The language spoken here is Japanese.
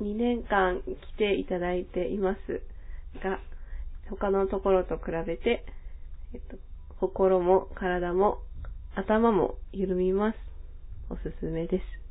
2年間来ていただいていますが、他のところと比べて、えっと、心も体も頭も緩みます。おすすめです。